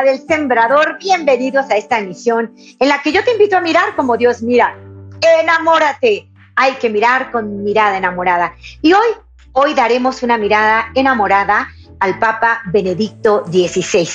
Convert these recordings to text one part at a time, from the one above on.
Del Sembrador. Bienvenidos a esta emisión en la que yo te invito a mirar como Dios mira. Enamórate hay que mirar con mirada enamorada. Y hoy, hoy daremos una mirada enamorada al Papa Benedicto XVI,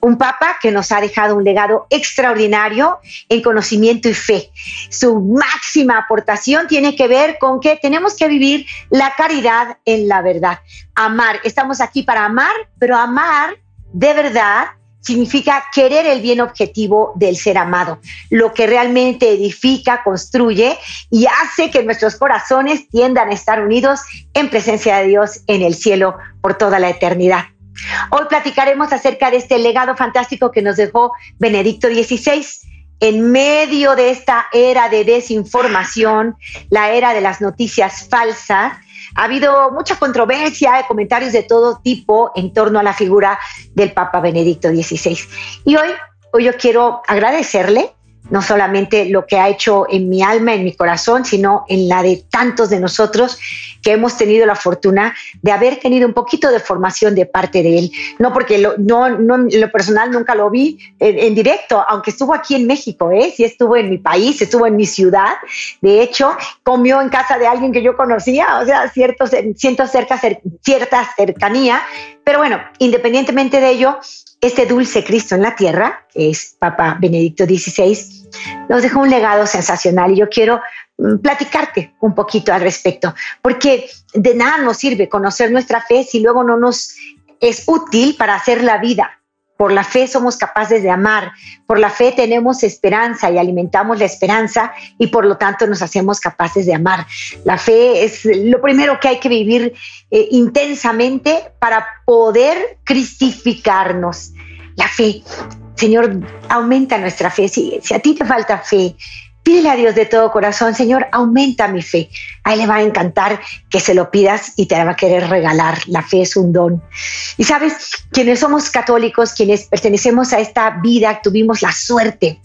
un Papa que nos ha dejado un legado extraordinario en conocimiento y fe. Su máxima aportación tiene que ver con que tenemos que vivir la caridad en la verdad, amar. Estamos aquí para amar, pero amar de verdad significa querer el bien objetivo del ser amado, lo que realmente edifica, construye y hace que nuestros corazones tiendan a estar unidos en presencia de Dios en el cielo por toda la eternidad. Hoy platicaremos acerca de este legado fantástico que nos dejó Benedicto XVI en medio de esta era de desinformación, la era de las noticias falsas, ha habido mucha controversia, comentarios de todo tipo en torno a la figura del Papa Benedicto XVI. Y hoy, hoy yo quiero agradecerle no solamente lo que ha hecho en mi alma, en mi corazón, sino en la de tantos de nosotros que hemos tenido la fortuna de haber tenido un poquito de formación de parte de él. No porque lo, no, no, lo personal nunca lo vi en, directo, aunque estuvo aquí en México, ¿eh? sí estuvo en mi país, estuvo en mi ciudad. De hecho, comió en casa de alguien que yo conocía, o sea, cierto, siento cerca, cierta cercanía. Pero bueno, independientemente de ello, este dulce Cristo en la tierra, es Papa Benedicto XVI, nos dejó un legado sensacional y yo quiero mm, platicarte un poquito al respecto, porque de nada nos sirve conocer nuestra fe si luego no nos es útil para hacer la vida. Por la fe somos capaces de amar, por la fe tenemos esperanza y alimentamos la esperanza y por lo tanto nos hacemos capaces de amar. La fe es lo primero que hay que vivir eh, intensamente para poder cristificarnos. La fe, Señor, aumenta nuestra fe. Si, a ti te falta fe, Pídele a Dios de todo corazón, Señor, aumenta mi fe. A Él le va a encantar que se lo pidas y te va a querer regalar. La fe es un don. Y sabes, quienes somos católicos, quienes pertenecemos a esta vida, tuvimos la suerte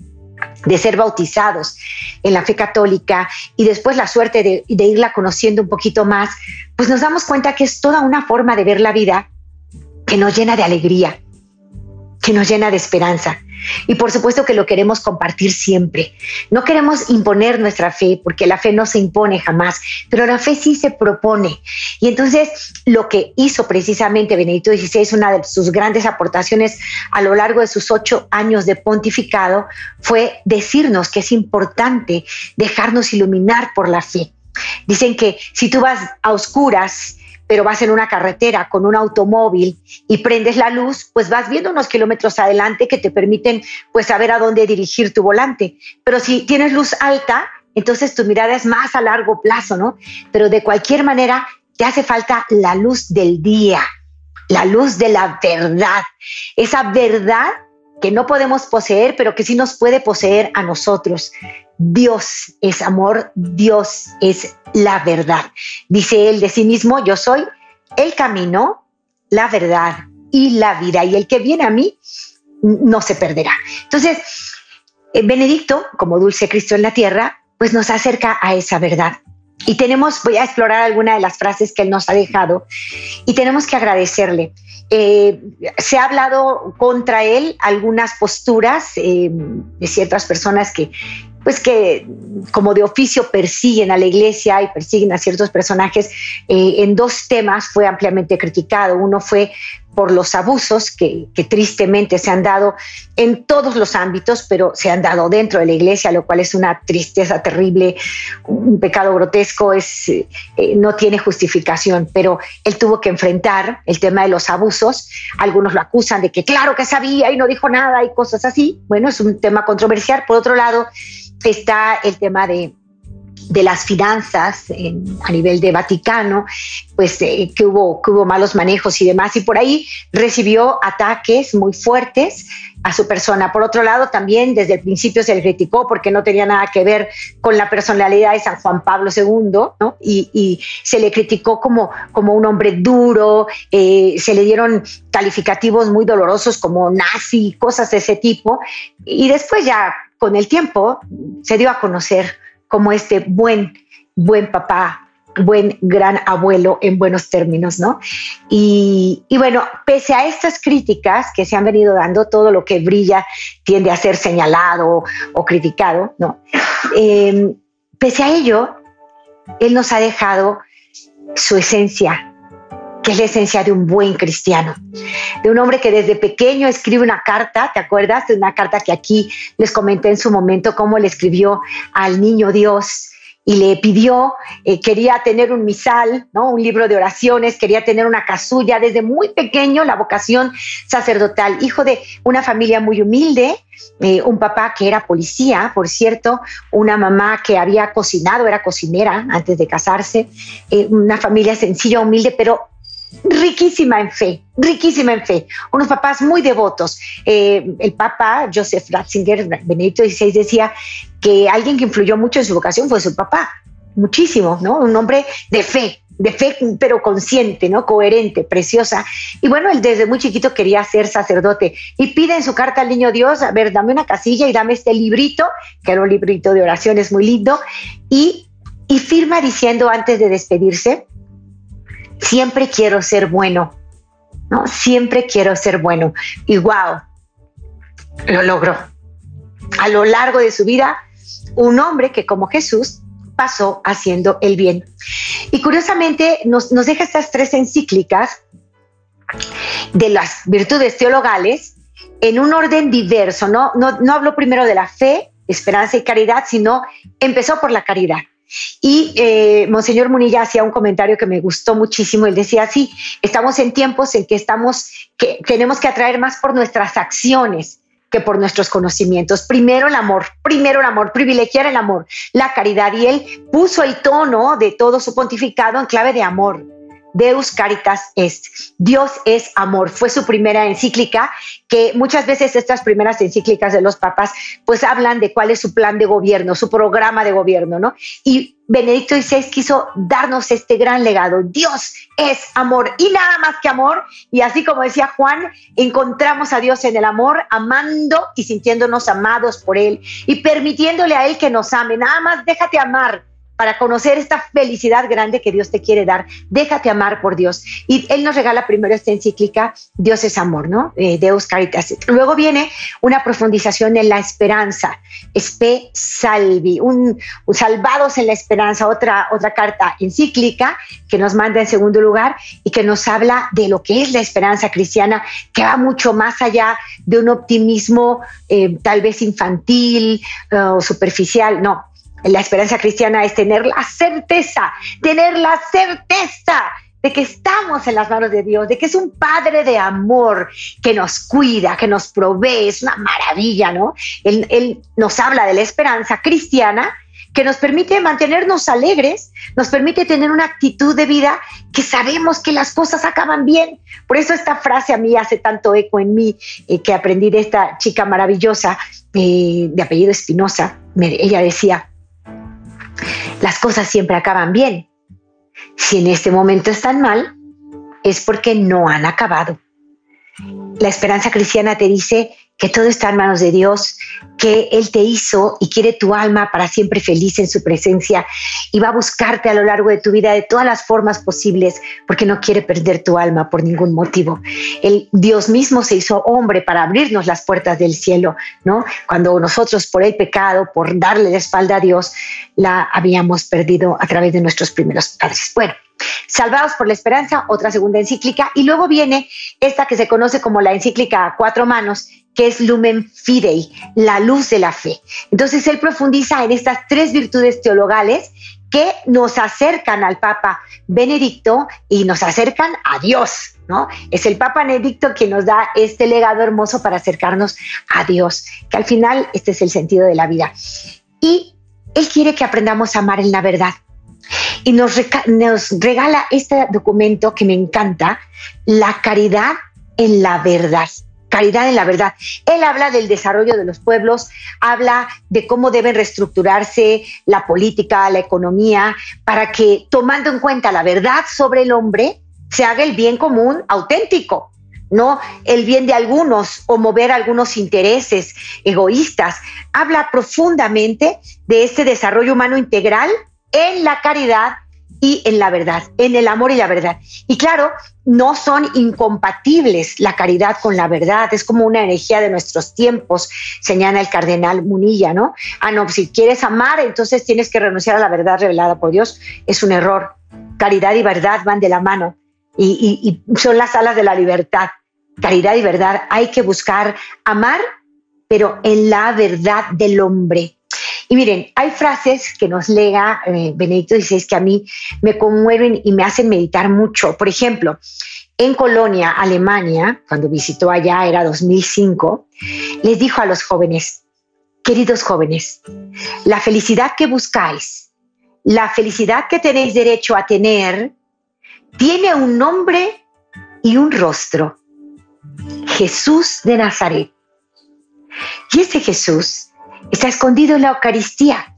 de ser bautizados en la fe católica y después la suerte de, de irla conociendo un poquito más, pues nos damos cuenta que es toda una forma de ver la vida que nos llena de alegría, que nos llena de esperanza. Y por supuesto que lo queremos compartir siempre. No queremos imponer nuestra fe, porque la fe no se impone jamás, pero la fe sí se propone. Y entonces lo que hizo precisamente Benedicto XVI, una de sus grandes aportaciones a lo largo de sus ocho años de pontificado, fue decirnos que es importante dejarnos iluminar por la fe. Dicen que si tú vas a oscuras, pero vas en una carretera con un automóvil y prendes la luz, pues vas viendo unos kilómetros adelante que te permiten pues saber a dónde dirigir tu volante. Pero si tienes luz alta, entonces tu mirada es más a largo plazo, ¿no? Pero de cualquier manera te hace falta la luz del día, la luz de la verdad, esa verdad que no podemos poseer, pero que sí nos puede poseer a nosotros. Dios es amor, Dios es la verdad. Dice él de sí mismo, yo soy el camino, la verdad y la vida, y el que viene a mí no se perderá. Entonces, eh, Benedicto, como dulce Cristo en la tierra, pues nos acerca a esa verdad. Y tenemos, voy a explorar alguna de las frases que él nos ha dejado, y tenemos que agradecerle. Eh, se ha hablado contra él algunas posturas eh, de ciertas personas que pues que como de oficio persiguen a la iglesia y persiguen a ciertos personajes, eh, en dos temas fue ampliamente criticado. Uno fue por los abusos que, tristemente se han dado en todos los ámbitos, pero se han dado dentro de la iglesia, lo cual es una tristeza terrible, un pecado grotesco, es, eh, no tiene justificación, pero él tuvo que enfrentar el tema de los abusos. Algunos lo acusan de que claro que sabía y no dijo nada y cosas así. Bueno, es un tema controversial. Por otro lado, está el tema de de las finanzas a nivel de Vaticano, pues eh, que, hubo, que hubo malos manejos y demás, y por ahí recibió ataques muy fuertes a su persona. Por otro lado, también desde el principio se le criticó porque no tenía nada que ver con la personalidad de San Juan Pablo II, ¿no? Y, se le criticó como, como un hombre duro, eh, se le dieron calificativos muy dolorosos como nazi, cosas de ese tipo, y después ya con el tiempo se dio a conocer como este buen, buen papá, buen gran abuelo en buenos términos, ¿no? Y, bueno, pese a estas críticas que se han venido dando, todo lo que brilla tiende a ser señalado o criticado, ¿no? Em, pese a ello, él nos ha dejado su esencia, es la esencia de un buen cristiano, de un hombre que desde pequeño escribe una carta, ¿te acuerdas? De una carta que aquí les comenté en su momento, cómo le escribió al niño Dios y le pidió, eh, quería tener un misal, ¿no? un libro de oraciones, quería tener una casulla desde muy pequeño, la vocación sacerdotal, hijo de una familia muy humilde, eh, un papá que era policía, por cierto, una mamá que había cocinado, era cocinera antes de casarse, eh, una familia sencilla, humilde, pero riquísima en fe, riquísima en fe. Unos papás muy devotos. Eh, el Papa Joseph Ratzinger, Benedicto XVI, decía que alguien que influyó mucho en su vocación fue su papá, muchísimo, ¿no? Un hombre de fe, de fe, pero consciente, ¿no? Coherente, preciosa. Y bueno, él desde muy chiquito quería ser sacerdote y pide en su carta al niño Dios, a ver, dame una casilla y dame este librito, que era un librito de oraciones muy lindo, y, y firma diciendo antes de despedirse, siempre quiero ser bueno, ¿no? Siempre quiero ser bueno. Y wow, lo logró. A lo largo de su vida, un hombre que como Jesús pasó haciendo el bien. Y curiosamente nos, deja estas tres encíclicas de las virtudes teologales en un orden diverso. No, no, no habló primero de la fe, esperanza y caridad, sino empezó por la caridad. Y eh, Monseñor Munilla hacía un comentario que me gustó muchísimo. Él decía, sí, estamos en tiempos en que estamos, que tenemos que atraer más por nuestras acciones que por nuestros conocimientos. Primero el amor, primero el amor, privilegiar el amor, la caridad. Y él puso el tono de todo su pontificado en clave de amor Deus Caritas Est. Dios es amor. Fue su primera encíclica, que muchas veces estas primeras encíclicas de los papas, pues hablan de cuál es su plan de gobierno, su programa de gobierno, ¿no? Y Benedicto XVI quiso darnos este gran legado. Dios es amor y nada más que amor. Y así como decía Juan, encontramos a Dios en el amor, amando y sintiéndonos amados por Él y permitiéndole a Él que nos ame. Nada más déjate amar para conocer esta felicidad grande que Dios te quiere dar. Déjate amar por Dios. Y Él nos regala primero esta encíclica, Dios es amor, ¿no? Eh, Deus Caritas. Luego viene una profundización en la esperanza, Spe Salvi, un, Salvados en la Esperanza, otra, otra carta encíclica que nos manda en segundo lugar y que nos habla de lo que es la esperanza cristiana, que va mucho más allá de un optimismo eh, tal vez infantil eh, o superficial, no, la esperanza cristiana es tener la certeza, tener la certeza de que estamos en las manos de Dios, de que es un Padre de amor que nos cuida, que nos provee, es una maravilla, ¿no? Él, nos habla de la esperanza cristiana que nos permite mantenernos alegres, nos permite tener una actitud de vida que sabemos que las cosas acaban bien. Por eso esta frase a mí hace tanto eco en mí, eh, que aprendí de esta chica maravillosa eh, de apellido Espinosa. Ella decía, las cosas siempre acaban bien. Si en este momento están mal, es porque no han acabado. La esperanza cristiana te dice que todo está en manos de Dios, que Él te hizo y quiere tu alma para siempre feliz en su presencia y va a buscarte a lo largo de tu vida de todas las formas posibles porque no quiere perder tu alma por ningún motivo. El Dios mismo se hizo hombre para abrirnos las puertas del cielo, ¿no? Cuando nosotros por el pecado, por darle la espalda a Dios, la habíamos perdido a través de nuestros primeros padres. Bueno, Salvados por la Esperanza, otra segunda encíclica, y luego viene esta que se conoce como la encíclica a cuatro manos, que es Lumen Fidei, la luz de la fe. Entonces él profundiza en estas tres virtudes teologales que nos acercan al Papa Benedicto y nos acercan a Dios, ¿no? Es el Papa Benedicto quien nos da este legado hermoso para acercarnos a Dios, que al final este es el sentido de la vida. Y Él quiere que aprendamos a amar en la verdad. Y nos, nos regala este documento que me encanta, la caridad en la verdad caridad en la verdad. Él habla del desarrollo de los pueblos, habla de cómo deben reestructurarse la política, la economía, para que tomando en cuenta la verdad sobre el hombre, se haga el bien común auténtico no el bien de algunos o mover algunos intereses egoístas. Habla profundamente de este desarrollo humano integral en la caridad y en la verdad, en el amor y la verdad. Y claro, no son incompatibles la caridad con la verdad, es como una energía de nuestros tiempos, señala el cardenal Munilla, ¿no? Ah, no, si quieres amar, entonces tienes que renunciar a la verdad revelada por Dios, es un error. Caridad y verdad van de la mano y, y son las alas de la libertad caridad y verdad, hay que buscar amar, pero en la verdad del hombre. Y miren, hay frases que nos lega eh, Benedicto XVI que a mí me conmueven y me hacen meditar mucho. Por ejemplo, en Colonia, Alemania, cuando visitó allá, era 2005, les dijo a los jóvenes, queridos jóvenes, la felicidad que buscáis, la felicidad que tenéis derecho a tener, tiene un nombre y un rostro. Jesús de Nazaret. Y ese Jesús está escondido en la Eucaristía.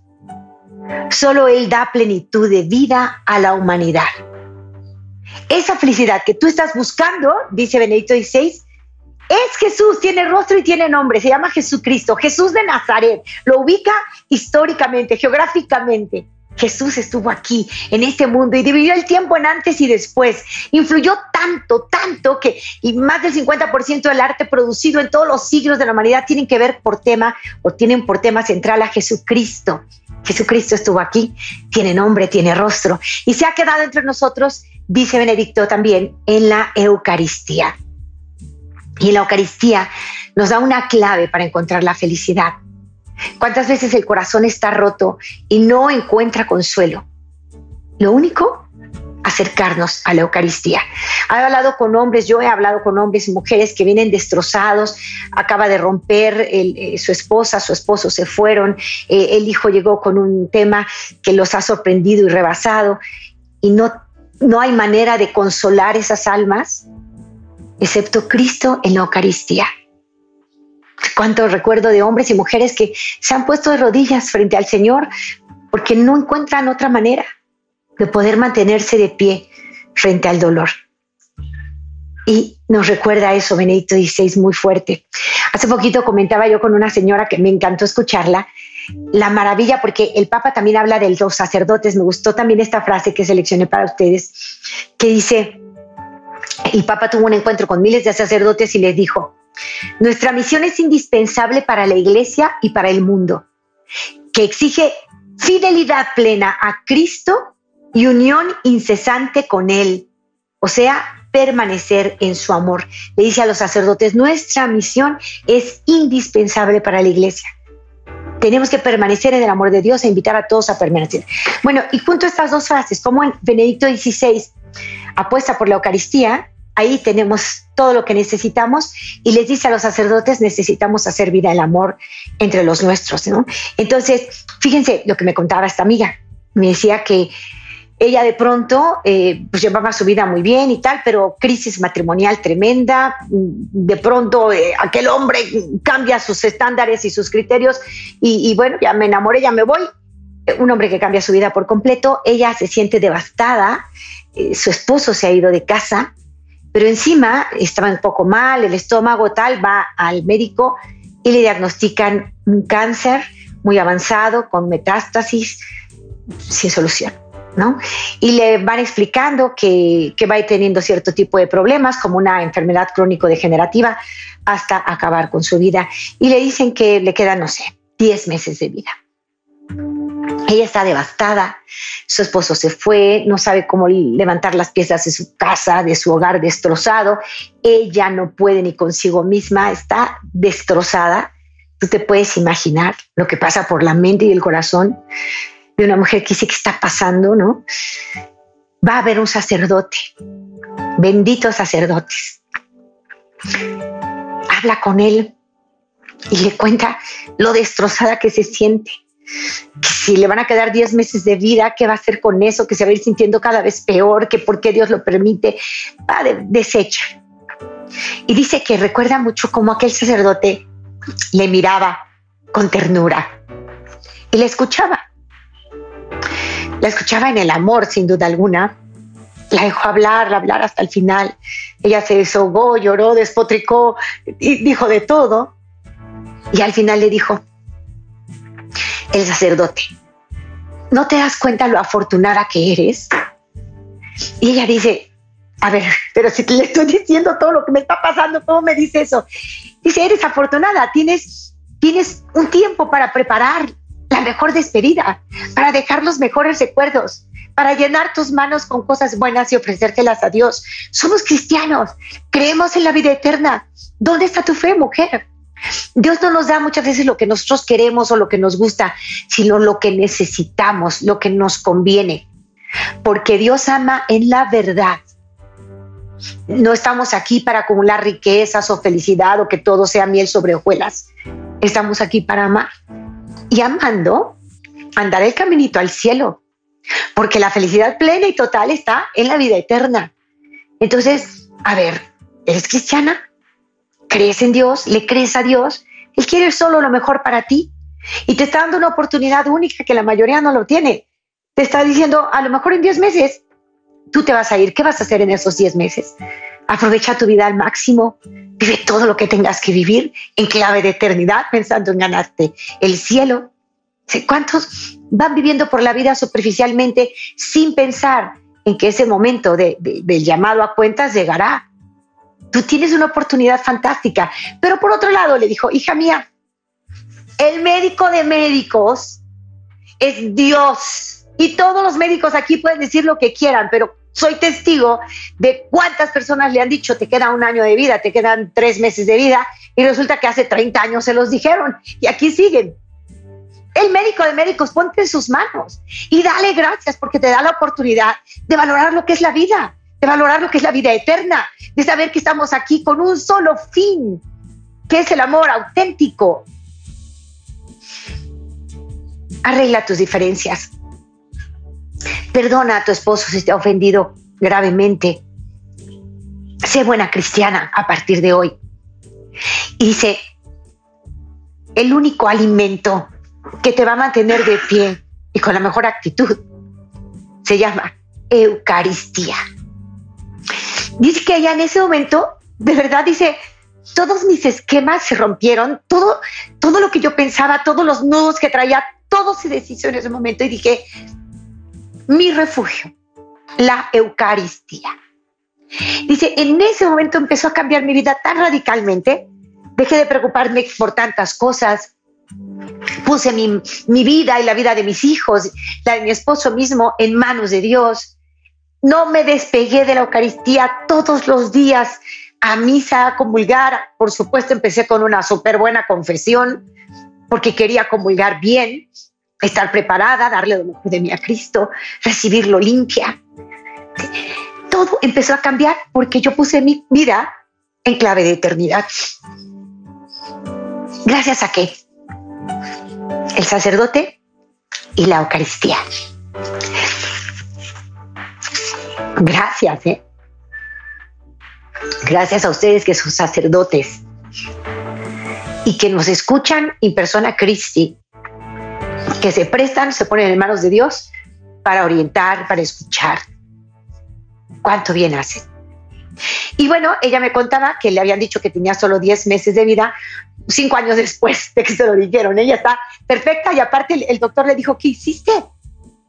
Solo Él da plenitud de vida a la humanidad. Esa felicidad que tú estás buscando, dice Benedicto XVI, es Jesús, tiene rostro y tiene nombre, se llama Jesucristo, Jesús de Nazaret, lo ubica históricamente, geográficamente. Jesús estuvo aquí, en este mundo, y dividió el tiempo en antes y después. Influyó tanto, tanto que y más del 50% del arte producido en todos los siglos de la humanidad tienen que ver por tema o tienen por tema central a Jesucristo. Jesucristo estuvo aquí, tiene nombre, tiene rostro y se ha quedado entre nosotros, dice Benedicto también, en la Eucaristía. Y la Eucaristía nos da una clave para encontrar la felicidad. ¿Cuántas veces el corazón está roto y no encuentra consuelo? Lo único, acercarnos a la Eucaristía. He hablado con hombres, yo he hablado con hombres y mujeres que vienen destrozados, acaba de romper eh, su esposa, su esposo se fueron, eh, el hijo llegó con un tema que los ha sorprendido y rebasado y no, no hay manera de consolar esas almas excepto Cristo en la Eucaristía cuánto recuerdo de hombres y mujeres que se han puesto de rodillas frente al Señor porque no encuentran otra manera de poder mantenerse de pie frente al dolor. Y nos recuerda eso Benedicto XVI muy fuerte. Hace poquito comentaba yo con una señora que me encantó escucharla, la maravilla, porque el Papa también habla de los sacerdotes. Me gustó también esta frase que seleccioné para ustedes, que dice, el Papa tuvo un encuentro con miles de sacerdotes y les dijo, nuestra misión es indispensable para la Iglesia y para el mundo, que exige fidelidad plena a Cristo y unión incesante con Él, o sea, permanecer en su amor. Le dice a los sacerdotes, nuestra misión es indispensable para la Iglesia. Tenemos que permanecer en el amor de Dios e invitar a todos a permanecer. Bueno, y junto a estas dos frases, como en Benedicto XVI apuesta por la Eucaristía, ahí tenemos todo lo que necesitamos y les dice a los sacerdotes necesitamos hacer vida el amor entre los nuestros, ¿no? Entonces, fíjense lo que me contaba esta amiga, me decía que ella de pronto eh, pues llevaba su vida muy bien y tal, pero crisis matrimonial tremenda, de pronto eh, aquel hombre cambia sus estándares y sus criterios y, bueno, ya me enamoré, ya me voy, un hombre que cambia su vida por completo, ella se siente devastada, eh, su esposo se ha ido de casa, pero encima estaba un poco mal, el estómago tal, va al médico y le diagnostican un cáncer muy avanzado con metástasis sin solución. ¿No? Y le van explicando que, que va teniendo cierto tipo de problemas, como una enfermedad crónico-degenerativa, hasta acabar con su vida. Y le dicen que le quedan, no sé, 10 meses de vida. Ella está devastada, su esposo se fue, no sabe cómo levantar las piezas de su casa, de su hogar destrozado, ella no puede ni consigo misma, está destrozada. Tú te puedes imaginar lo que pasa por la mente y el corazón de una mujer que dice que está pasando, ¿no? Va a haber un sacerdote, benditos sacerdotes. Habla con él y le cuenta lo destrozada que se siente si le van a quedar 10 meses de vida, ¿qué va a hacer con eso? Que se va a ir sintiendo cada vez peor, que por qué Dios lo permite. Va de, desecha. Y dice que recuerda mucho cómo aquel sacerdote le miraba con ternura y le escuchaba. La escuchaba en el amor, sin duda alguna. La dejó hablar, hablar hasta el final. Ella se desahogó, lloró, despotricó y dijo de todo. Y al final le dijo, el sacerdote, ¿no te das cuenta lo afortunada que eres? Y ella dice, a ver, pero si te le estoy diciendo todo lo que me está pasando, ¿cómo me dice eso? Dice, eres afortunada, tienes, tienes un tiempo para preparar la mejor despedida, para dejar los mejores recuerdos, para llenar tus manos con cosas buenas y ofrecértelas a Dios. Somos cristianos, creemos en la vida eterna. ¿Dónde está tu fe, mujer? Dios no nos da muchas veces lo que nosotros queremos o lo que nos gusta, sino lo que necesitamos, lo que nos conviene. Porque Dios ama en la verdad. No estamos aquí para acumular riquezas o felicidad o que todo sea miel sobre hojuelas. Estamos aquí para amar. Y amando, andar el caminito al cielo. Porque la felicidad plena y total está en la vida eterna. Entonces, a ver, ¿eres cristiana? Crees en Dios, le crees a Dios, Él quiere solo lo mejor para ti y te está dando una oportunidad única que la mayoría no lo tiene. Te está diciendo, a lo mejor en 10 meses tú te vas a ir, ¿qué vas a hacer en esos 10 meses? Aprovecha tu vida al máximo, vive todo lo que tengas que vivir en clave de eternidad pensando en ganarte el cielo. ¿Cuántos van viviendo por la vida superficialmente sin pensar en que ese momento de, del llamado a cuentas llegará? Tú tienes una oportunidad fantástica. Pero por otro lado, le dijo, hija mía, el médico de médicos es Dios. Y todos los médicos aquí pueden decir lo que quieran, pero soy testigo de cuántas personas le han dicho, te queda un año de vida, te quedan tres meses de vida, y resulta que hace 30 años se los dijeron, y aquí siguen. El médico de médicos, ponte en sus manos y dale gracias porque te da la oportunidad de valorar lo que es la vida, de valorar lo que es la vida eterna, de saber que estamos aquí con un solo fin, que es el amor auténtico. Arregla tus diferencias. Perdona a tu esposo si te ha ofendido gravemente. Sé buena cristiana a partir de hoy. Y dice, el único alimento que te va a mantener de pie y con la mejor actitud se llama Eucaristía. Dice que allá en ese momento, de verdad, dice, todos mis esquemas se rompieron, todo, todo lo que yo pensaba, todos los nudos que traía, todo se deshizo en ese momento y dije, mi refugio, la Eucaristía. Dice, en ese momento empezó a cambiar mi vida tan radicalmente, dejé de preocuparme por tantas cosas, puse mi, mi vida y la vida de mis hijos, la de mi esposo mismo en manos de Dios no me despegué de la Eucaristía todos los días a misa, a comulgar. Por supuesto, empecé con una súper buena confesión porque quería comulgar bien, estar preparada, darle lo mejor de mí a Cristo, recibirlo limpia. Todo empezó a cambiar porque yo puse mi vida en clave de eternidad. Gracias a qué? El sacerdote y la Eucaristía. Gracias, ¿eh? Gracias a ustedes que son sacerdotes y que nos escuchan en persona Cristi, que se prestan, se ponen en manos de Dios para orientar, para escuchar. ¿Cuánto bien hacen? Y bueno, ella me contaba que le habían dicho que tenía solo 10 meses de vida, cinco años después de que se lo dijeron. Ella está perfecta y aparte el doctor le dijo, ¿qué hiciste?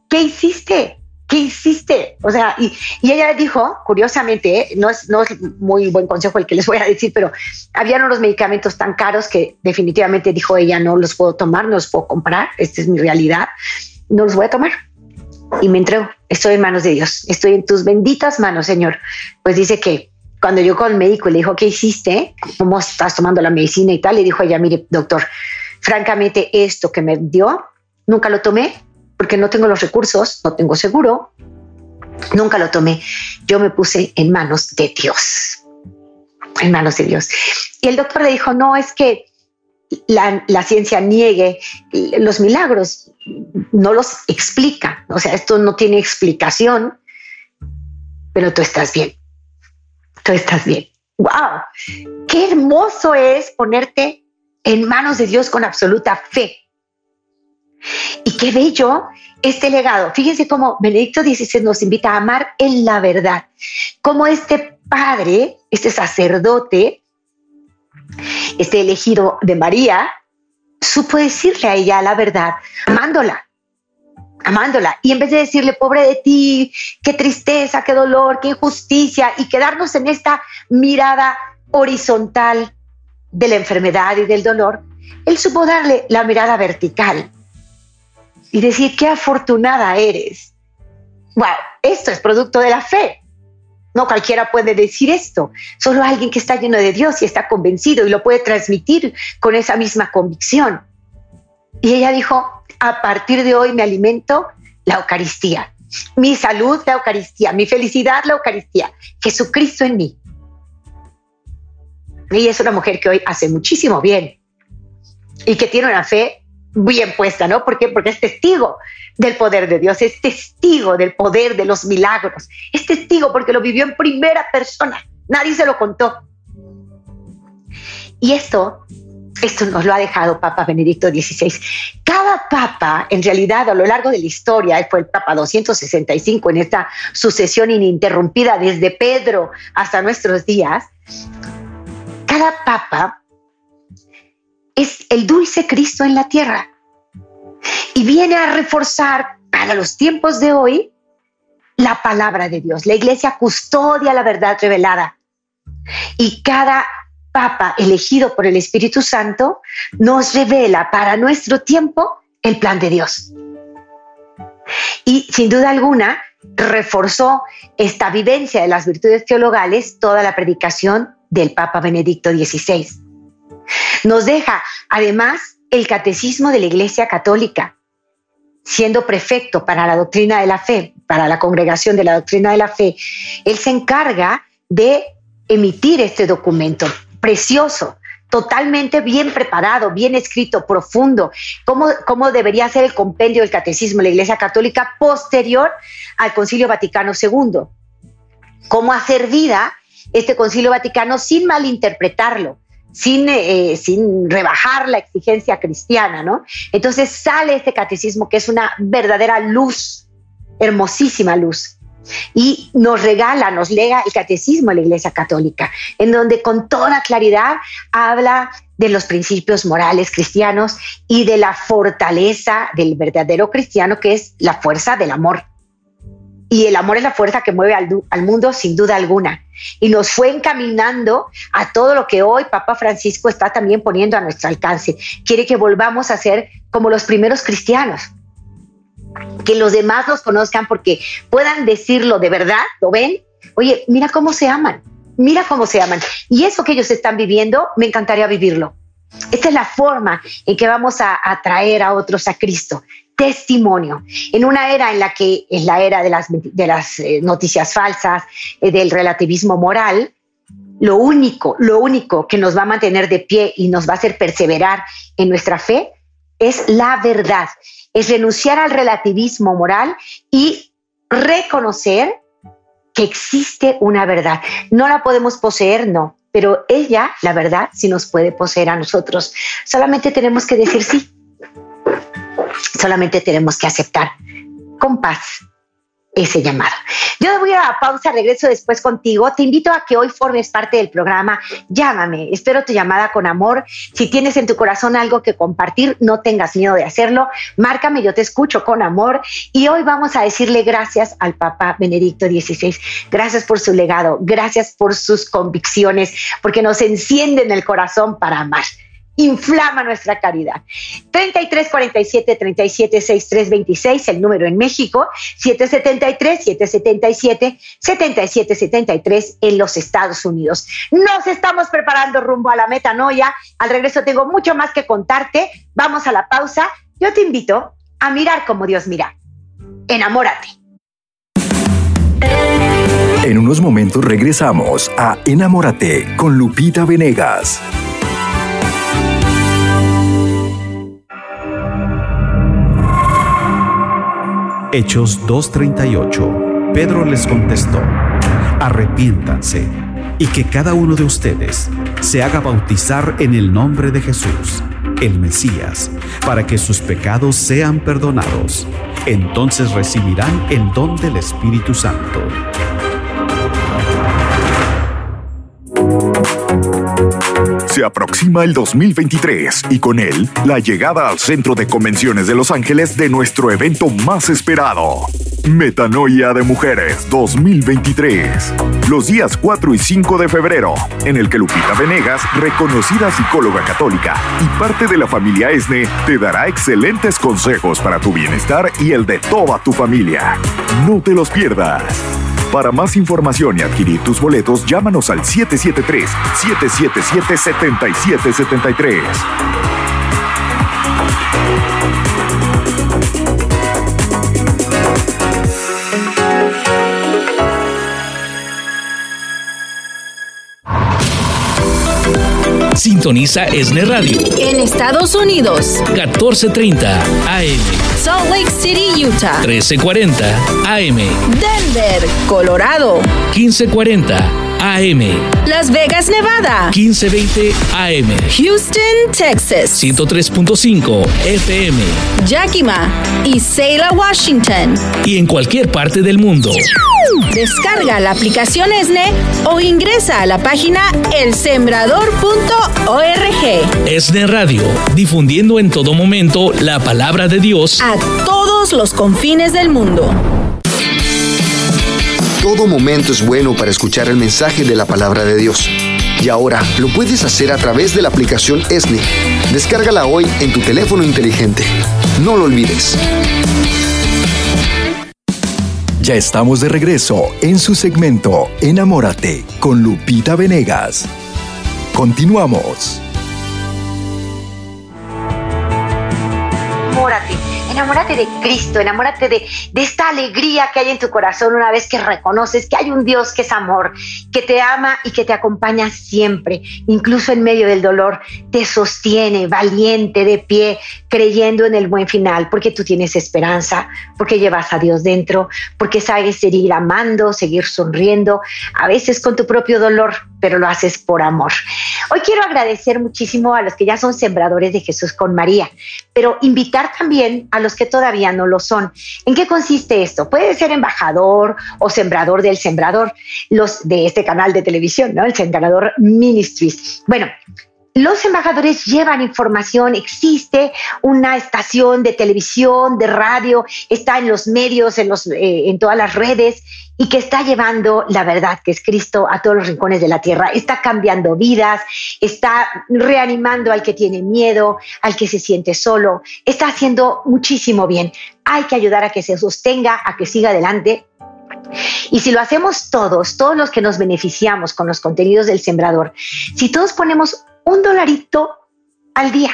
¿Qué hiciste? ¿Qué hiciste? O sea, y, ella dijo, curiosamente, no, es, no es muy buen consejo el que les voy a decir, pero habían unos medicamentos tan caros que definitivamente dijo ella, no los puedo tomar, no los puedo comprar, esta es mi realidad, no los voy a tomar. Y me entrego, estoy en manos de Dios, estoy en tus benditas manos, Señor. Pues dice que cuando yo con el médico le dijo, ¿qué hiciste? ¿Cómo estás tomando la medicina y tal? Le dijo ella, mire, doctor, francamente esto que me dio, nunca lo tomé, porque no tengo los recursos, no tengo seguro, nunca lo tomé. Yo me puse en manos de Dios, en manos de Dios. Y el doctor le dijo, no, es que la, ciencia niegue los milagros, no los explica. O sea, esto no tiene explicación, pero tú estás bien. Tú estás bien. ¡Wow! Qué hermoso es ponerte en manos de Dios con absoluta fe. Y qué bello este legado. Fíjense cómo Benedicto XVI nos invita a amar en la verdad. Como este padre, este sacerdote, este elegido de María, supo decirle a ella la verdad, amándola, amándola. Y en vez de decirle, pobre de ti, qué tristeza, qué dolor, qué injusticia, y quedarnos en esta mirada horizontal de la enfermedad y del dolor, él supo darle la mirada vertical y decir, qué afortunada eres. Wow, esto es producto de la fe. No cualquiera puede decir esto, solo alguien que está lleno de Dios y está convencido y lo puede transmitir con esa misma convicción. Y ella dijo, a partir de hoy me alimento la Eucaristía, mi salud la Eucaristía, mi felicidad la Eucaristía, Jesucristo en mí. Ella es una mujer que hoy hace muchísimo bien y que tiene una fe bien puesta, ¿no? ¿Por? Porque es testigo del poder de Dios, es testigo del poder de los milagros, es testigo porque lo vivió en primera persona, nadie se lo contó. Y esto, esto nos lo ha dejado Papa Benedicto XVI. Cada papa, en realidad, a lo largo de la historia, fue el Papa 265 en esta sucesión ininterrumpida desde Pedro hasta nuestros días, cada papa es el dulce Cristo en la tierra y viene a reforzar para los tiempos de hoy la palabra de Dios. La iglesia custodia la verdad revelada y cada papa elegido por el Espíritu Santo nos revela para nuestro tiempo el plan de Dios. Y sin duda alguna reforzó esta vivencia de las virtudes teologales toda la predicación del Papa Benedicto XVI. Nos deja además el catecismo de la Iglesia Católica, siendo prefecto para la doctrina de la fe, para la congregación de la doctrina de la fe, él se encarga de emitir este documento precioso, totalmente bien preparado, bien escrito, profundo, cómo, cómo debería ser el compendio del catecismo de la Iglesia Católica posterior al Concilio Vaticano II, cómo hacer vida este Concilio Vaticano sin malinterpretarlo, sin, eh, sin rebajar la exigencia cristiana, ¿no? Entonces sale este catecismo que es una verdadera luz, hermosísima luz. Y nos regala, nos lega el catecismo de la Iglesia Católica, en donde con toda claridad habla de los principios morales cristianos y de la fortaleza del verdadero cristiano, que es la fuerza del amor. Y el amor es la fuerza que mueve al, mundo sin duda alguna. Y nos fue encaminando a todo lo que hoy Papa Francisco está también poniendo a nuestro alcance. Quiere que volvamos a ser como los primeros cristianos. Que los demás nos conozcan porque puedan decirlo de verdad, ¿lo ven? Oye, mira cómo se aman, mira cómo se aman. Y eso que ellos están viviendo, me encantaría vivirlo. Esta es la forma en que vamos a atraer a otros a Cristo, testimonio. En una era en la que es la era de las, de las eh, noticias falsas, eh, del relativismo moral, lo único, lo único que nos va a mantener de pie y nos va a hacer perseverar en nuestra fe es la verdad, es renunciar al relativismo moral y reconocer que existe una verdad. No la podemos poseer, no, pero ella, la verdad, sí nos puede poseer a nosotros. Solamente tenemos que decir sí. Solamente tenemos que aceptar con paz ese llamado. Yo voy a pausa, regreso después contigo. Te invito a que hoy formes parte del programa. Llámame, espero tu llamada con amor. Si tienes en tu corazón algo que compartir, no tengas miedo de hacerlo. Márcame, yo te escucho con amor. Y hoy vamos a decirle gracias al Papa Benedicto XVI. Gracias por su legado, gracias por sus convicciones, porque nos encienden el corazón para amar inflama nuestra caridad. 33 47 37 63 26, el número en México, 773 777 77 73 en los Estados Unidos. Nos estamos preparando rumbo a la metanoia. Al regreso tengo mucho más que contarte. Vamos a la pausa. Yo te invito a mirar como Dios mira. Enamórate. En unos momentos regresamos a Enamórate con Lupita Venegas. Hechos 2.38. Pedro les contestó, arrepiéntanse y que cada uno de ustedes se haga bautizar en el nombre de Jesús, el Mesías, para que sus pecados sean perdonados. Entonces recibirán el don del Espíritu Santo. Se aproxima el 2023 y con él la llegada al Centro de Convenciones de Los Ángeles de nuestro evento más esperado. Metanoia de Mujeres 2023. Los días 4 y 5 de febrero, en el que Lupita Venegas, reconocida psicóloga católica y parte de la familia ESNE, te dará excelentes consejos para tu bienestar y el de toda tu familia. No te los pierdas. Para más información y adquirir tus boletos, llámanos al 773-777-7773. Sintoniza Esne Radio. En Estados Unidos. 1430 AM. Salt Lake City, Utah. 1340 AM. Denver, Colorado. 1540 AM. Las Vegas, Nevada. 1520 AM. Houston, Texas. 103.5 FM. Yakima y Selah, Washington. Y en cualquier parte del mundo. Descarga la aplicación ESNE o ingresa a la página elsembrador.org. ESNE Radio, difundiendo en todo momento la palabra de Dios a todos los confines del mundo. Todo momento es bueno para escuchar el mensaje de la palabra de Dios. Y ahora lo puedes hacer a través de la aplicación ESNE. Descárgala hoy en tu teléfono inteligente. No lo olvides. Ya estamos de regreso en su segmento Enamórate con Lupita Venegas. Continuamos. Enamórate de Cristo, enamórate de, de, esta alegría que hay en tu corazón una vez que reconoces que hay un Dios que es amor, que te ama y que te acompaña siempre, incluso en medio del dolor, te sostiene valiente, de pie, creyendo en el buen final, porque tú tienes esperanza, porque llevas a Dios dentro, porque sabes seguir amando, seguir sonriendo, a veces con tu propio dolor, pero lo haces por amor. Hoy quiero agradecer muchísimo a los que ya son sembradores de Jesús con María, pero invitar también a los que todavía no lo son. ¿En qué consiste esto? Puede ser embajador o sembrador del sembrador, los de este canal de televisión, ¿no? El Sembrador Ministries. Bueno, los embajadores llevan información, existe una estación de televisión, de radio, está en los medios, en, los, eh, en todas las redes y que está llevando la verdad que es Cristo a todos los rincones de la tierra. Está cambiando vidas, está reanimando al que tiene miedo, al que se siente solo, está haciendo muchísimo bien. Hay que ayudar a que se sostenga, a que siga adelante y si lo hacemos todos, todos los que nos beneficiamos con los contenidos del sembrador, si todos ponemos un dolarito al día.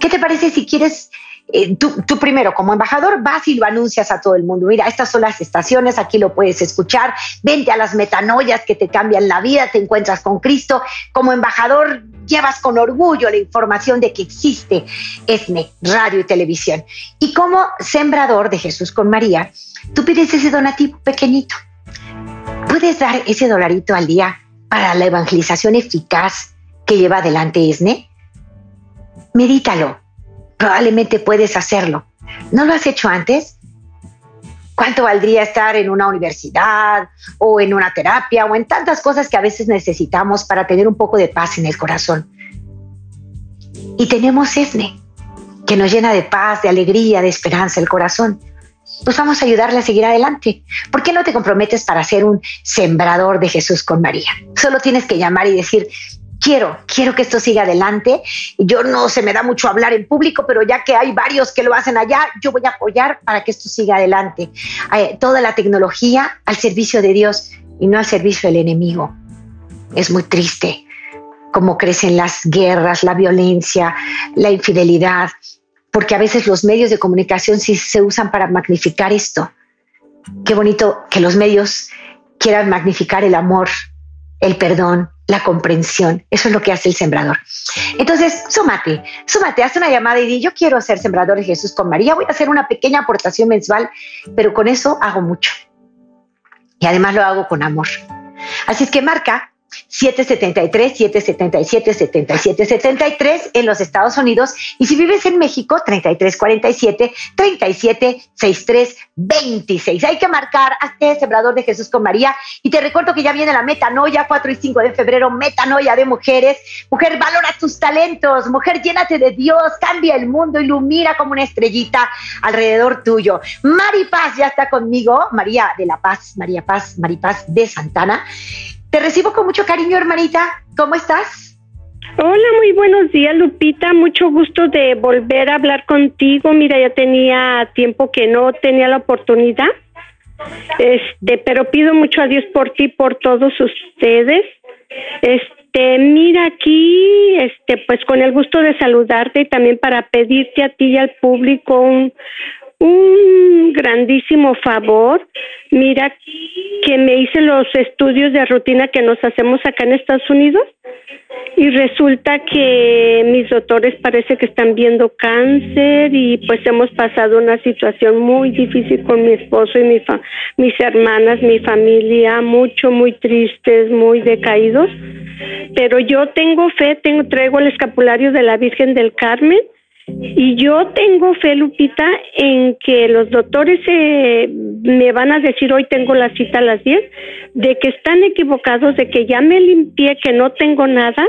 ¿Qué te parece si quieres, eh, tú, primero como embajador vas y lo anuncias a todo el mundo? Mira, estas son las estaciones, aquí lo puedes escuchar, vente a las metanoias que te cambian la vida, te encuentras con Cristo. Como embajador llevas con orgullo la información de que existe ESNE, radio y televisión. Y como sembrador de Jesús con María, tú pides ese donativo pequeñito. Puedes dar ese dolarito al día para la evangelización eficaz que lleva adelante ESNE? Medítalo. Probablemente puedes hacerlo. ¿No lo has hecho antes? ¿Cuánto valdría estar en una universidad o en una terapia o en tantas cosas que a veces necesitamos para tener un poco de paz en el corazón? Y tenemos ESNE, que nos llena de paz, de alegría, de esperanza el corazón. Pues vamos a ayudarle a seguir adelante. ¿Por qué no te comprometes para ser un sembrador de Jesús con María? Solo tienes que llamar y decir, quiero, quiero que esto siga adelante. Yo no se me da mucho hablar en público, pero ya que hay varios que lo hacen allá, yo voy a apoyar para que esto siga adelante. Eh, toda la tecnología al servicio de Dios y no al servicio del enemigo. Es muy triste cómo crecen las guerras, la violencia, la infidelidad, porque a veces los medios de comunicación sí se usan para magnificar esto. Qué bonito que los medios quieran magnificar el amor, el perdón, la comprensión. Eso es lo que hace el sembrador. Entonces, súmate, súmate, haz una llamada y di, yo quiero ser sembrador de Jesús con María, voy a hacer una pequeña aportación mensual, pero con eso hago mucho. Y además lo hago con amor. Así es que marca 773, 777, 77, 73 en los Estados Unidos. Y si vives en México, 3347, 37, 63, 26. Hay que marcar a este Sembrador de Jesús con María. Y te recuerdo que ya viene la metanoia, 4 y 5 de febrero, metanoia de mujeres. Mujer, valora tus talentos. Mujer, llénate de Dios, cambia el mundo, ilumina como una estrellita alrededor tuyo. Mari Paz ya está conmigo, María de la Paz, María Paz, Mari Paz de Santana. Te recibo con mucho cariño, hermanita. ¿Cómo estás? Hola, muy buenos días, Lupita. Mucho gusto de volver a hablar contigo. Mira, ya tenía tiempo que no tenía la oportunidad. Este, pero pido mucho a Dios por ti, por todos ustedes. Este, mira aquí, este, pues con el gusto de saludarte y también para pedirte a ti y al público un, un grandísimo favor. Mira que me hice los estudios de rutina que nos hacemos acá en Estados Unidos y resulta que mis doctores parece que están viendo cáncer y pues hemos pasado una situación muy difícil con mi esposo y mi mis hermanas, mi familia, mucho, muy tristes, muy decaídos. Pero yo tengo fe, tengo, traigo el escapulario de la Virgen del Carmen y yo tengo fe, Lupita, en que los doctores eh, me van a decir hoy tengo la cita a las 10, de que están equivocados, de que ya me limpié, que no tengo nada,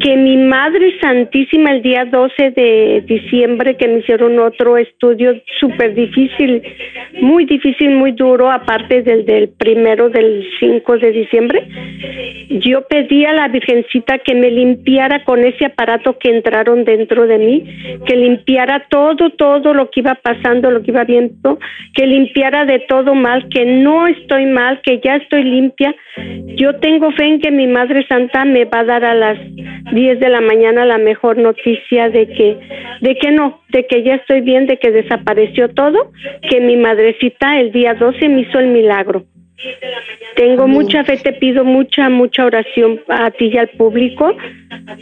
que mi Madre Santísima el día 12 de diciembre, que me hicieron otro estudio súper difícil, muy difícil, muy duro, aparte del del primero del 5 de diciembre, yo pedí a la Virgencita que me limpiara con ese aparato que entraron dentro de mí, que limpiara todo, todo lo que iba pasando, lo que iba viendo, que limpiara de todo mal, que no estoy mal, que ya estoy limpia. Yo tengo fe en que mi Madre Santa me va a dar a las 10 de la mañana la mejor noticia de que, de que no, de que ya estoy bien, de que desapareció todo, que mi madrecita el día 12 me hizo el milagro. Tengo mucha fe, te pido mucha, mucha oración a ti y al público,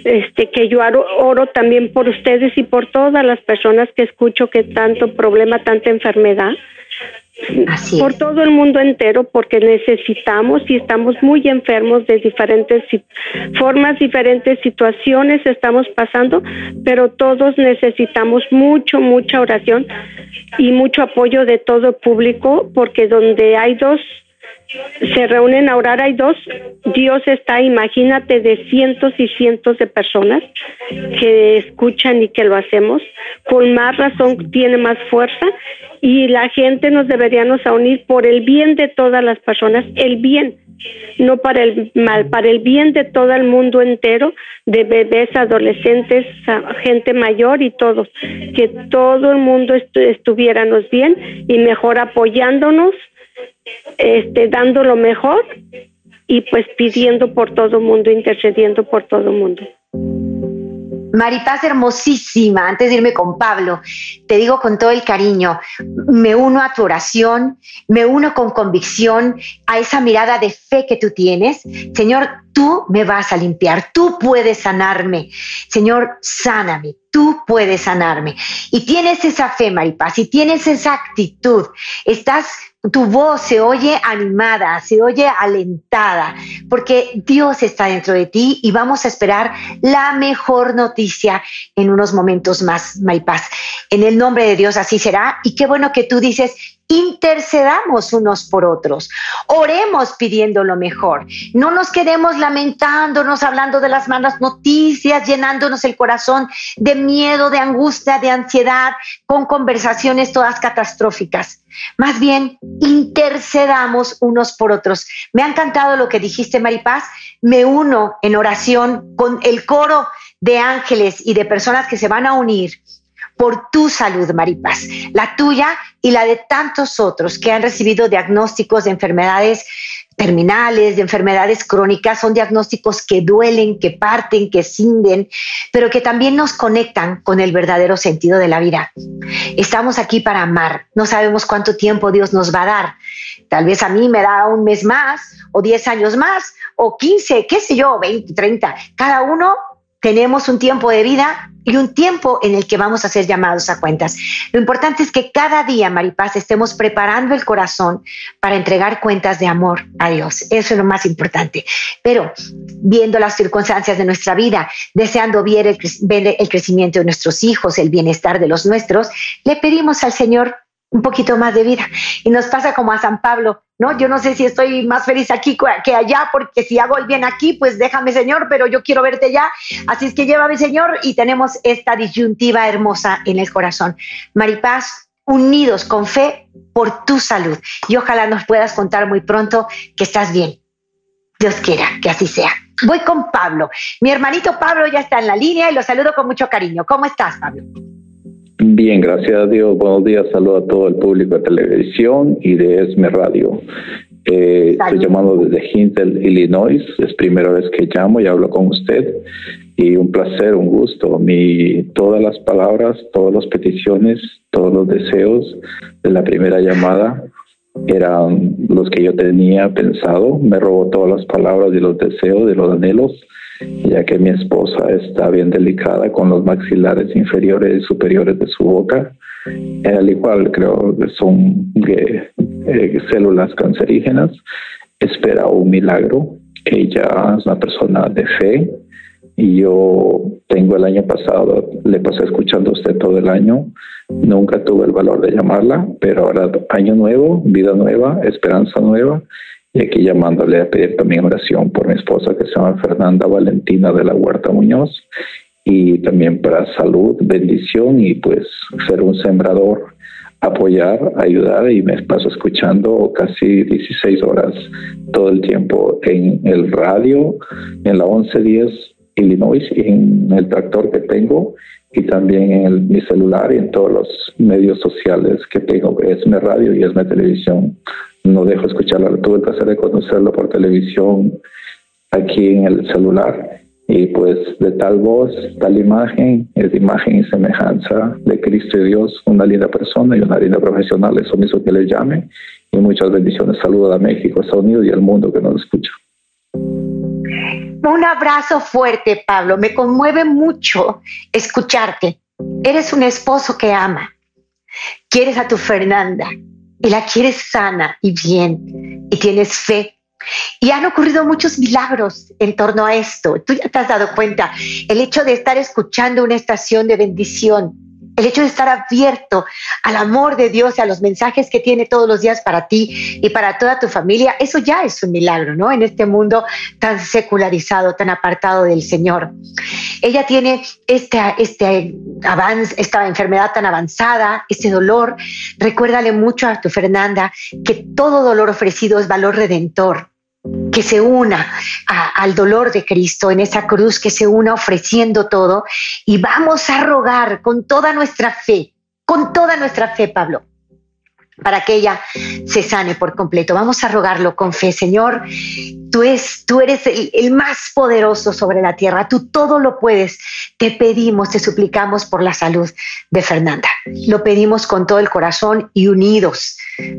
este, que yo oro, oro también por ustedes y por todas las personas que escucho que tanto problema, tanta enfermedad. por todo el mundo entero, porque necesitamos y estamos muy enfermos de diferentes formas, diferentes situaciones estamos pasando, pero todos necesitamos mucho, mucha oración y mucho apoyo de todo el público, porque donde hay dos se reúnen a orar, hay dos, Dios está, imagínate, de cientos y cientos de personas que escuchan y que lo hacemos, con más razón tiene más fuerza y la gente nos deberíamos unir por el bien de todas las personas, el bien, no para el mal, para el bien de todo el mundo entero, de bebés, adolescentes, gente mayor y todos, que todo el mundo estuviéramos bien y mejor apoyándonos este, dando lo mejor y pues pidiendo por todo mundo, intercediendo por todo mundo. Maripaz hermosísima, antes de irme con Pablo, te digo con todo el cariño, me uno a tu oración, me uno con convicción a esa mirada de fe que tú tienes. Señor, tú me vas a limpiar, tú puedes sanarme. Señor, sáname, tú puedes sanarme. Y tienes esa fe, Maripaz, y tienes esa actitud. Estás tu voz se oye animada, se oye alentada, porque Dios está dentro de ti y vamos a esperar la mejor noticia en unos momentos más, Maripaz. En el nombre de Dios así será. Y qué bueno que tú dices, intercedamos unos por otros, oremos pidiendo lo mejor, no nos quedemos lamentándonos, hablando de las malas noticias, llenándonos el corazón de miedo, de angustia, de ansiedad, con conversaciones todas catastróficas. Más bien, intercedamos unos por otros. Me ha encantado lo que dijiste, Maripaz. Me uno en oración con el coro de ángeles y de personas que se van a unir por tu salud, Maripaz, la tuya y la de tantos otros que han recibido diagnósticos de enfermedades terminales, de enfermedades crónicas, son diagnósticos que duelen, que parten, que cinden, pero que también nos conectan con el verdadero sentido de la vida. Estamos aquí para amar, no sabemos cuánto tiempo Dios nos va a dar. Tal vez a mí me da un mes más, o 10 años más, o 15, qué sé yo, 20, 30. Cada uno tenemos un tiempo de vida y un tiempo en el que vamos a ser llamados a cuentas. Lo importante es que cada día, Maripaz, estemos preparando el corazón para entregar cuentas de amor a Dios. Eso es lo más importante. Pero viendo las circunstancias de nuestra vida, deseando ver el, ver el crecimiento de nuestros hijos, el bienestar de los nuestros, le pedimos al Señor un poquito más de vida. Y nos pasa como a San Pablo, ¿no? Yo no sé si estoy más feliz aquí que allá, porque si hago el bien aquí, pues déjame, Señor, pero yo quiero verte ya. Así es que llévame, Señor, y tenemos esta disyuntiva hermosa en el corazón. Maripaz, unidos con fe por tu salud. Y ojalá nos puedas contar muy pronto que estás bien. Dios quiera que así sea. Voy con Pablo. Mi hermanito Pablo ya está en la línea y lo saludo con mucho cariño. ¿Cómo estás, Pablo? Bien, gracias a Dios. Buenos días. Saludo a todo el público de televisión y de ESME Radio. Eh, estoy llamando desde Hintel, Illinois. Es primera vez que llamo y hablo con usted. Y un placer, un gusto. Mi, todas las palabras, todas las peticiones, todos los deseos de la primera llamada eran los que yo tenía pensado. Me robó todas las palabras y los deseos, de los anhelos ya que mi esposa está bien delicada con los maxilares inferiores y superiores de su boca. Al igual, creo que son eh, células cancerígenas. Espera un milagro. Ella es una persona de fe y yo tengo el año pasado, le pasé escuchando a usted todo el año. Nunca tuve el valor de llamarla, pero ahora año nuevo, vida nueva, esperanza nueva y aquí llamándole a pedir también oración por mi esposa que se llama Fernanda Valentina de la Huerta Muñoz. Y también para salud, bendición y pues ser un sembrador, apoyar, ayudar. Y me paso escuchando casi 16 horas todo el tiempo en el radio, en la 1110 Illinois en el tractor que tengo y también en mi celular y en todos los medios sociales que tengo, es mi radio y es mi televisión no dejo escucharla. Tuve el placer de conocerlo por televisión aquí en el celular. Y pues de tal voz, tal imagen, es imagen y semejanza de Cristo y Dios, una linda persona y una linda profesional. Eso mismo que le llame. Y muchas bendiciones. Saludos a México, Estados Unidos y al mundo que nos escucha. Un abrazo fuerte, Pablo. Me conmueve mucho escucharte. Eres un esposo que ama. Quieres a tu Fernanda y la quieres sana y bien y tienes fe. Y han ocurrido muchos milagros en torno a esto. Tú ya te has dado cuenta. El hecho de estar escuchando una estación de bendición, el hecho de estar abierto al amor de Dios y a los mensajes que tiene todos los días para ti y para toda tu familia, eso ya es un milagro, ¿no? En este mundo tan secularizado, tan apartado del Señor. Ella tiene este, este avance, esta enfermedad tan avanzada, este dolor. Recuérdale mucho a tu Fernanda que todo dolor ofrecido es valor redentor que se una al dolor de Cristo en esa cruz, que se una ofreciendo todo y vamos a rogar con toda nuestra fe, con toda nuestra fe, Pablo, para que ella se sane por completo. Vamos a rogarlo con fe, Señor. Tú, es, tú eres el, el, más poderoso sobre la tierra, tú todo lo puedes. Te pedimos, te suplicamos por la salud de Fernanda. Lo pedimos con todo el corazón y unidos,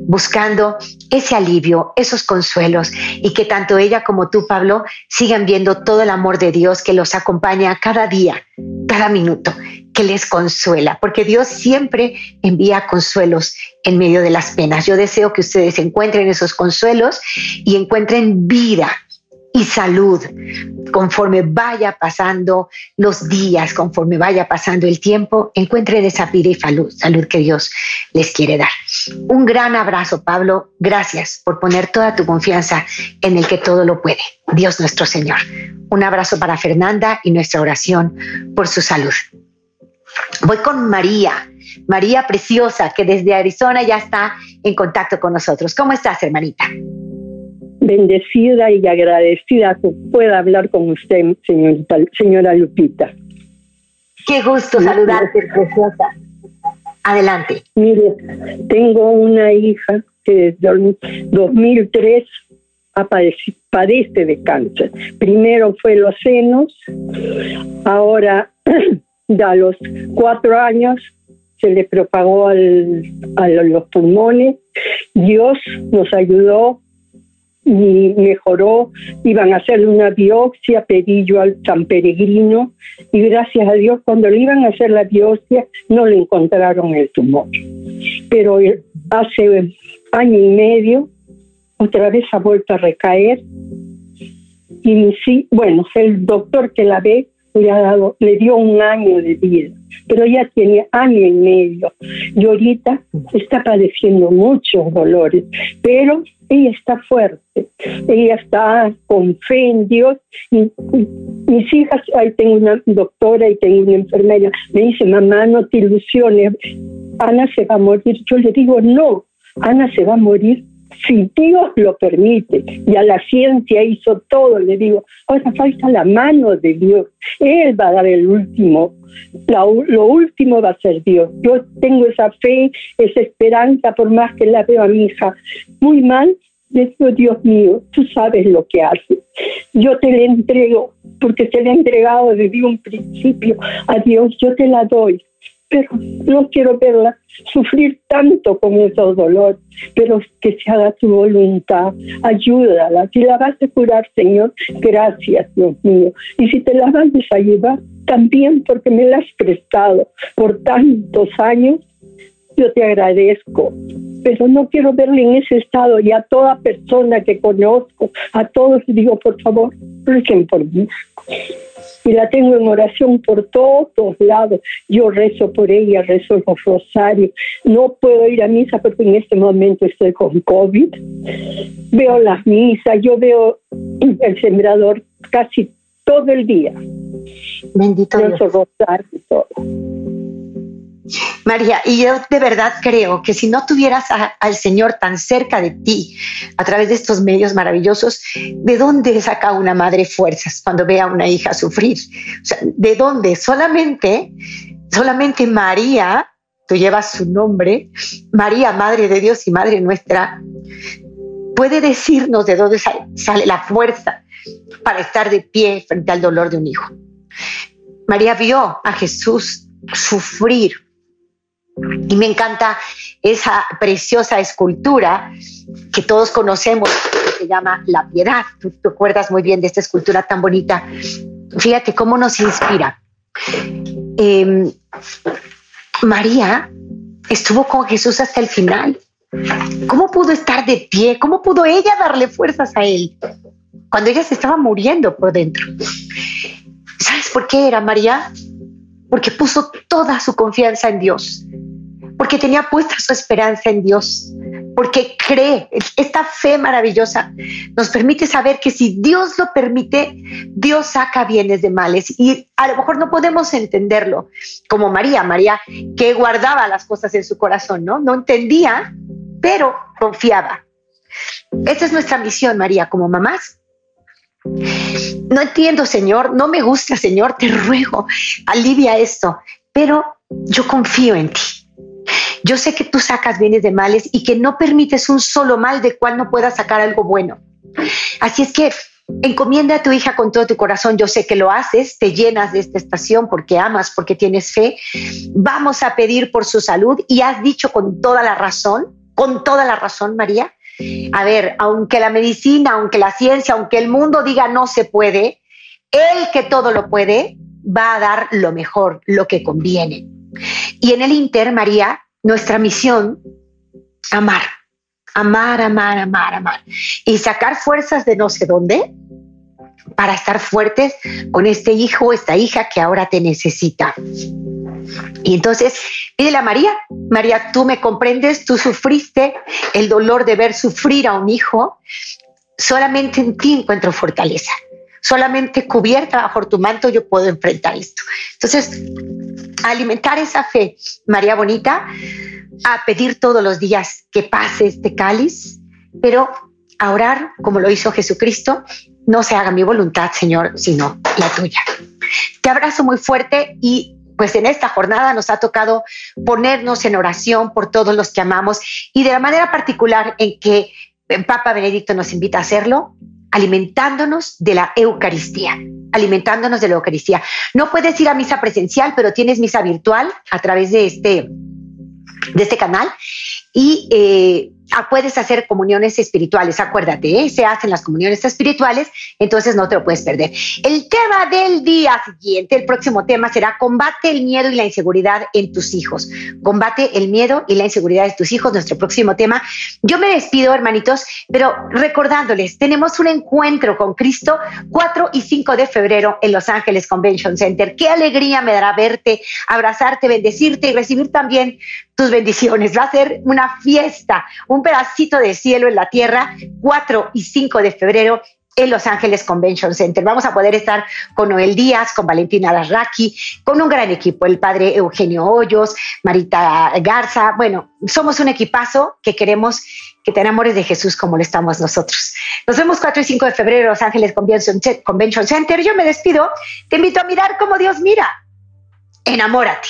buscando ese alivio, esos consuelos y que tanto ella como tú, Pablo, sigan viendo todo el amor de Dios que los acompaña cada día, cada minuto que les consuela, porque Dios siempre envía consuelos en medio de las penas. Yo deseo que ustedes encuentren esos consuelos y encuentren vida y salud conforme vaya pasando los días, conforme vaya pasando el tiempo, encuentren esa vida y salud, salud que Dios les quiere dar. Un gran abrazo, Pablo. Gracias por poner toda tu confianza en el que todo lo puede, Dios nuestro Señor. Un abrazo para Fernanda y nuestra oración por su salud. Voy con María, María Preciosa, que desde Arizona ya está en contacto con nosotros. ¿Cómo estás, hermanita? Bendecida y agradecida que pueda hablar con usted, señorita, señora Lupita. Qué gusto saludarte, preciosa. Adelante. Mire, tengo una hija que desde 2003 padece de cáncer. Primero fue los senos, ahora a los cuatro años se le propagó al, a los pulmones. Dios nos ayudó y mejoró. Iban a hacer una biopsia, pedí yo al San Peregrino y gracias a Dios cuando le iban a hacer la biopsia no le encontraron el tumor. Pero hace año y medio otra vez ha vuelto a recaer y sí, bueno, el doctor que la ve le, ha dado, le dio un año de vida, pero ya tiene año y medio y ahorita está padeciendo muchos dolores, pero ella está fuerte, ella está con fe en Dios. Y, mis hijas, ahí tengo una doctora y tengo una enfermera, me dice, mamá, no te ilusiones, Ana se va a morir. Yo le digo, no, Ana se va a morir si Dios lo permite, y a la ciencia hizo todo, le digo, ahora falta la mano de Dios. Él va a dar el último, lo último va a ser Dios. Yo tengo esa fe, esa esperanza, por más que la veo a mi hija muy mal, le digo, Dios mío, tú sabes lo que haces. Yo te la entrego, porque te la he entregado desde un principio a Dios, yo te la doy pero no quiero verla sufrir tanto con esos dolores, pero que se haga tu voluntad, ayúdala. Si la vas a curar, Señor, gracias, Dios mío. Y si te la vas a ayudar, también porque me la has prestado por tantos años, yo te agradezco. Pero no quiero verla en ese estado y a toda persona que conozco, a todos digo, por favor, recen por mí y la tengo en oración por todos lados. Yo rezo por ella, rezo los rosarios. No puedo ir a misa porque en este momento estoy con COVID. Veo las misas, yo veo el sembrador casi todo el día. Bendito rezo rosario y todo. María, y yo de verdad creo que si no tuvieras al Señor tan cerca de ti a través de estos medios maravillosos, ¿de dónde saca una madre fuerzas cuando ve a una hija sufrir? O sea, ¿de dónde? Solamente, solamente María, tú llevas su nombre, María, Madre de Dios y Madre nuestra, puede decirnos de dónde sale la fuerza para estar de pie frente al dolor de un hijo. María vio a Jesús sufrir y me encanta esa preciosa escultura que todos conocemos, que se llama La Piedad. Tú te acuerdas muy bien de esta escultura tan bonita. Fíjate cómo nos inspira. Em, María estuvo con Jesús hasta el final. ¿Cómo pudo estar de pie? ¿Cómo pudo ella darle fuerzas a él cuando ella se estaba muriendo por dentro? ¿Sabes por qué era María? Porque puso toda su confianza en Dios porque tenía puesta su esperanza en Dios, porque cree. Esta fe maravillosa nos permite saber que si Dios lo permite, Dios saca bienes de males. Y a lo mejor no podemos entenderlo como María, María que guardaba las cosas en su corazón, ¿no? No entendía, pero confiaba. Esa es nuestra misión, María, como mamás. No entiendo, Señor, no me gusta, Señor, te ruego, alivia esto, pero yo confío en ti. Yo sé que tú sacas bienes de males y que no permites un solo mal de cual no puedas sacar algo bueno. Así es que encomienda a tu hija con todo tu corazón. Yo sé que lo haces, te llenas de esta estación porque amas, porque tienes fe. Vamos a pedir por su salud y has dicho con toda la razón, con toda la razón, María. A ver, aunque la medicina, aunque la ciencia, aunque el mundo diga no se puede, el que todo lo puede va a dar lo mejor, lo que conviene. Y en el Inter, María, nuestra misión, amar, amar, amar, amar, amar. Y sacar fuerzas de no sé dónde para estar fuertes con este hijo o esta hija que ahora te necesita. Y entonces, pídele a María, María, tú me comprendes, tú sufriste el dolor de ver sufrir a un hijo, solamente en ti encuentro fortaleza, solamente cubierta bajo tu manto yo puedo enfrentar esto. Entonces, alimentar esa fe, María Bonita, a pedir todos los días que pase este cáliz, pero a orar como lo hizo Jesucristo, no se haga mi voluntad, Señor, sino la tuya. Te abrazo muy fuerte y pues en esta jornada nos ha tocado ponernos en oración por todos los que amamos y de la manera particular en que el Papa Benedicto nos invita a hacerlo, alimentándonos de la Eucaristía, alimentándonos de la Eucaristía. No puedes ir a misa presencial, pero tienes misa virtual a través de este, de este canal y eh, puedes hacer comuniones espirituales, acuérdate, ¿eh? se hacen las comuniones espirituales, entonces no te lo puedes perder. El tema del día siguiente, el próximo tema será combate el miedo y la inseguridad en tus hijos. Combate el miedo y la inseguridad de tus hijos, nuestro próximo tema. Yo me despido, hermanitos, pero recordándoles, tenemos un encuentro con Cristo 4 y 5 de febrero en Los Ángeles Convention Center. Qué alegría me dará verte, abrazarte, bendecirte y recibir también tus bendiciones. Va a ser una fiesta, un pedacito de cielo en la tierra, 4 y 5 de febrero en Los Ángeles Convention Center. Vamos a poder estar con Noel Díaz, con Valentina Larraqui, con un gran equipo, el padre Eugenio Hoyos, Marita Garza. Bueno, somos un equipazo que queremos que te enamores de Jesús como lo estamos nosotros. Nos vemos 4 y 5 de febrero en Los Ángeles Convention Center. Yo me despido. Te invito a mirar como Dios mira. Enamórate.